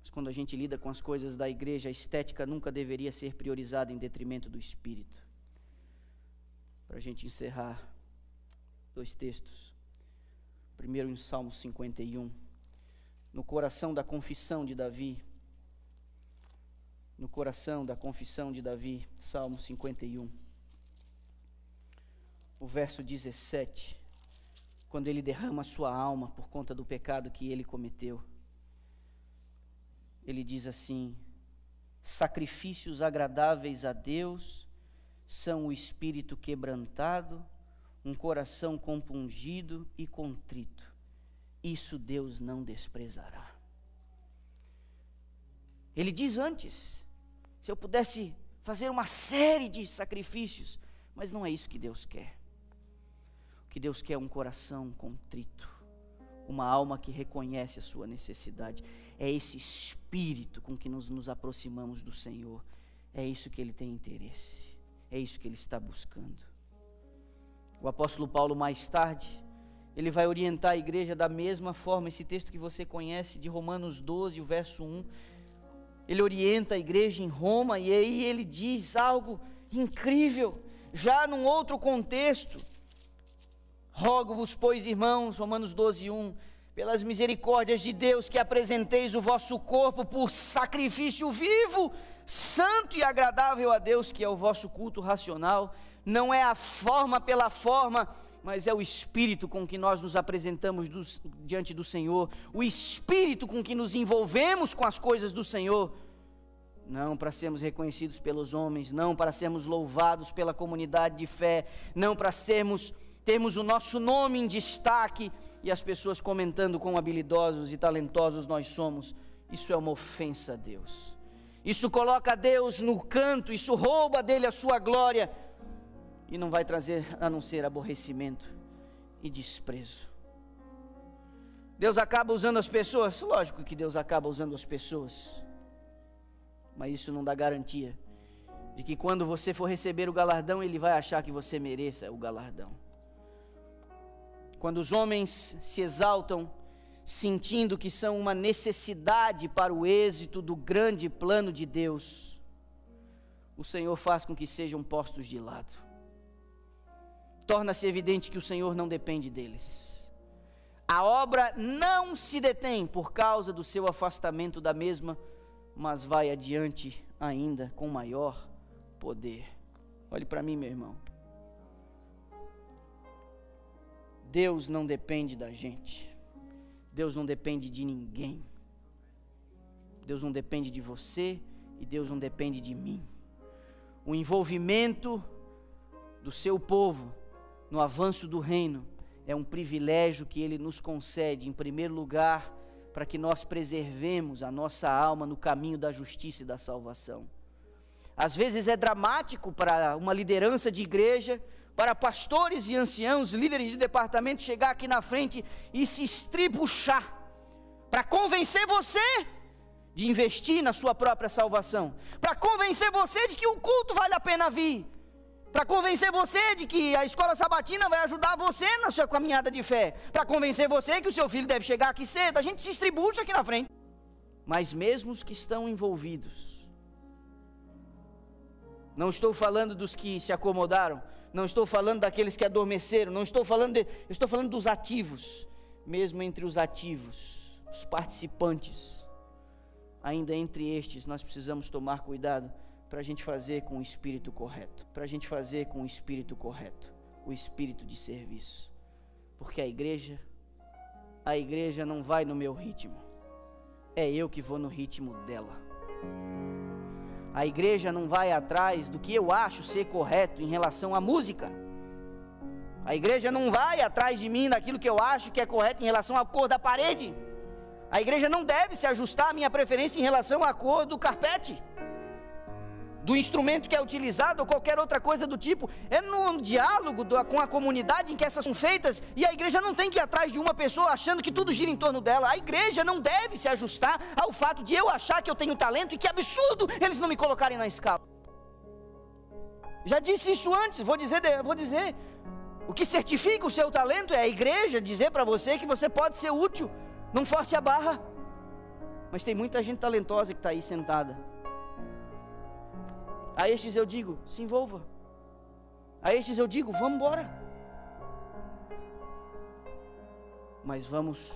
Mas quando a gente lida com as coisas da igreja, a estética nunca deveria ser priorizada em detrimento do espírito. Para a gente encerrar, dois textos. Primeiro em Salmo 51, no coração da confissão de Davi. No coração da confissão de Davi, Salmo 51. O verso 17, quando ele derrama sua alma por conta do pecado que ele cometeu. Ele diz assim: Sacrifícios agradáveis a Deus são o espírito quebrantado um coração compungido e contrito. Isso Deus não desprezará. Ele diz antes: se eu pudesse fazer uma série de sacrifícios, mas não é isso que Deus quer. O que Deus quer é um coração contrito, uma alma que reconhece a sua necessidade. É esse espírito com que nos, nos aproximamos do Senhor. É isso que Ele tem interesse. É isso que Ele está buscando. O apóstolo Paulo, mais tarde, ele vai orientar a igreja da mesma forma. Esse texto que você conhece, de Romanos 12, o verso 1. Ele orienta a igreja em Roma e aí ele diz algo incrível, já num outro contexto. Rogo-vos, pois, irmãos, Romanos 12, 1, pelas misericórdias de Deus, que apresenteis o vosso corpo por sacrifício vivo, santo e agradável a Deus, que é o vosso culto racional não é a forma pela forma, mas é o espírito com que nós nos apresentamos diante do Senhor, o espírito com que nos envolvemos com as coisas do Senhor. Não para sermos reconhecidos pelos homens, não para sermos louvados pela comunidade de fé, não para sermos termos o nosso nome em destaque e as pessoas comentando quão habilidosos e talentosos nós somos. Isso é uma ofensa a Deus. Isso coloca Deus no canto, isso rouba dele a sua glória e não vai trazer a não ser aborrecimento e desprezo. Deus acaba usando as pessoas? Lógico que Deus acaba usando as pessoas, mas isso não dá garantia de que quando você for receber o galardão, Ele vai achar que você mereça o galardão. Quando os homens se exaltam, sentindo que são uma necessidade para o êxito do grande plano de Deus, o Senhor faz com que sejam postos de lado torna-se evidente que o Senhor não depende deles. A obra não se detém por causa do seu afastamento da mesma, mas vai adiante ainda com maior poder. Olhe para mim, meu irmão. Deus não depende da gente. Deus não depende de ninguém. Deus não depende de você e Deus não depende de mim. O envolvimento do seu povo no avanço do reino é um privilégio que ele nos concede, em primeiro lugar, para que nós preservemos a nossa alma no caminho da justiça e da salvação. Às vezes é dramático para uma liderança de igreja, para pastores e anciãos, líderes de departamento, chegar aqui na frente e se estribuchar para convencer você de investir na sua própria salvação, para convencer você de que o culto vale a pena vir, para convencer você de que a escola sabatina vai ajudar você na sua caminhada de fé, para convencer você que o seu filho deve chegar aqui cedo. A gente se distribui aqui na frente. Mas mesmo os que estão envolvidos, não estou falando dos que se acomodaram, não estou falando daqueles que adormeceram, não estou falando de, estou falando dos ativos, mesmo entre os ativos, os participantes, ainda entre estes nós precisamos tomar cuidado para a gente fazer com o espírito correto, para a gente fazer com o espírito correto, o espírito de serviço. Porque a igreja, a igreja não vai no meu ritmo, é eu que vou no ritmo dela. A igreja não vai atrás do que eu acho ser correto em relação à música. A igreja não vai atrás de mim daquilo que eu acho que é correto em relação à cor da parede. A igreja não deve se ajustar à minha preferência em relação à cor do carpete do instrumento que é utilizado ou qualquer outra coisa do tipo. É no diálogo do, com a comunidade em que essas são feitas e a igreja não tem que ir atrás de uma pessoa achando que tudo gira em torno dela. A igreja não deve se ajustar ao fato de eu achar que eu tenho talento e que absurdo eles não me colocarem na escala. Já disse isso antes, vou dizer, vou dizer. O que certifica o seu talento é a igreja dizer para você que você pode ser útil. Não force a barra. Mas tem muita gente talentosa que está aí sentada a estes eu digo: se envolva. A estes eu digo: vamos embora. Mas vamos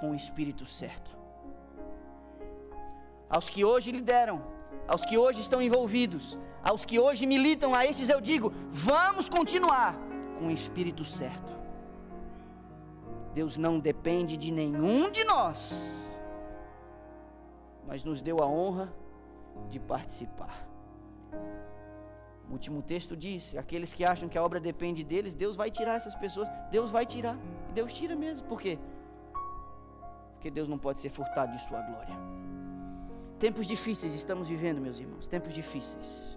com o espírito certo. Aos que hoje lideram, aos que hoje estão envolvidos, aos que hoje militam, a estes eu digo: vamos continuar com o espírito certo. Deus não depende de nenhum de nós, mas nos deu a honra de participar. O último texto diz: aqueles que acham que a obra depende deles, Deus vai tirar essas pessoas. Deus vai tirar. E Deus tira mesmo. Por quê? Porque Deus não pode ser furtado de sua glória. Tempos difíceis estamos vivendo, meus irmãos. Tempos difíceis.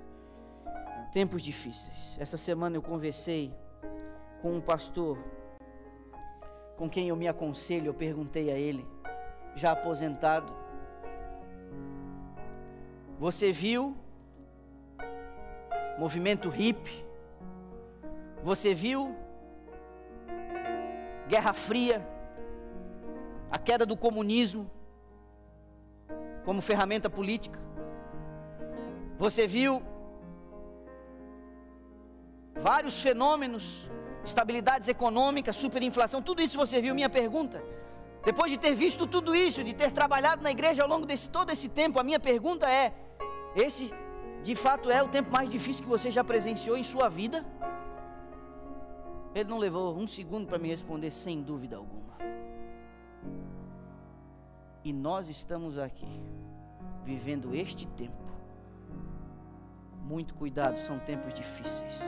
Tempos difíceis. Essa semana eu conversei com um pastor com quem eu me aconselho. Eu perguntei a ele, já aposentado: Você viu movimento hippie. Você viu Guerra Fria, a queda do comunismo como ferramenta política. Você viu vários fenômenos, estabilidades econômicas, superinflação, tudo isso você viu. Minha pergunta, depois de ter visto tudo isso, de ter trabalhado na igreja ao longo desse todo esse tempo, a minha pergunta é: esse de fato é o tempo mais difícil que você já presenciou em sua vida? Ele não levou um segundo para me responder, sem dúvida alguma. E nós estamos aqui, vivendo este tempo. Muito cuidado, são tempos difíceis.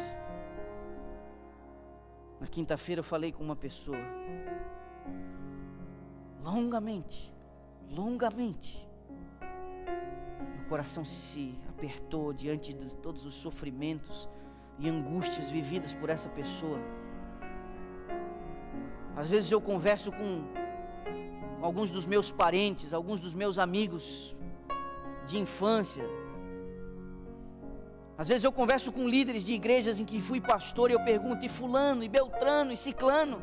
Na quinta-feira eu falei com uma pessoa, longamente, longamente, coração se apertou diante de todos os sofrimentos e angústias vividas por essa pessoa. Às vezes eu converso com alguns dos meus parentes, alguns dos meus amigos de infância. Às vezes eu converso com líderes de igrejas em que fui pastor e eu pergunto: e Fulano, e Beltrano, e Ciclano?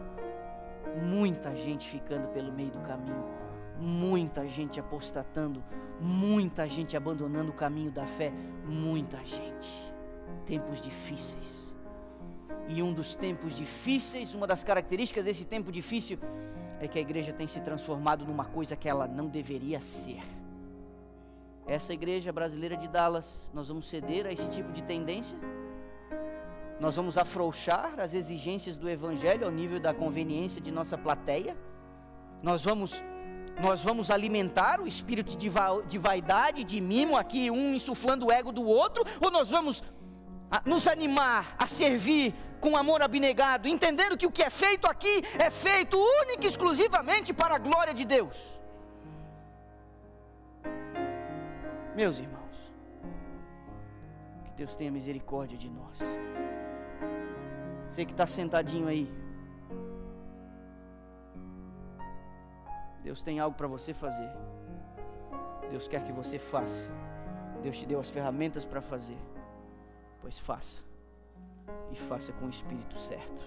Muita gente ficando pelo meio do caminho muita gente apostatando, muita gente abandonando o caminho da fé, muita gente. Tempos difíceis. E um dos tempos difíceis, uma das características desse tempo difícil é que a igreja tem se transformado numa coisa que ela não deveria ser. Essa igreja brasileira de Dallas, nós vamos ceder a esse tipo de tendência? Nós vamos afrouxar as exigências do evangelho ao nível da conveniência de nossa plateia? Nós vamos nós vamos alimentar o espírito de, va de vaidade, de mimo, aqui um insuflando o ego do outro, ou nós vamos nos animar a servir com amor abnegado, entendendo que o que é feito aqui é feito única e exclusivamente para a glória de Deus. Meus irmãos, que Deus tenha misericórdia de nós. Você que está sentadinho aí, Deus tem algo para você fazer. Deus quer que você faça. Deus te deu as ferramentas para fazer. Pois faça. E faça com o espírito certo.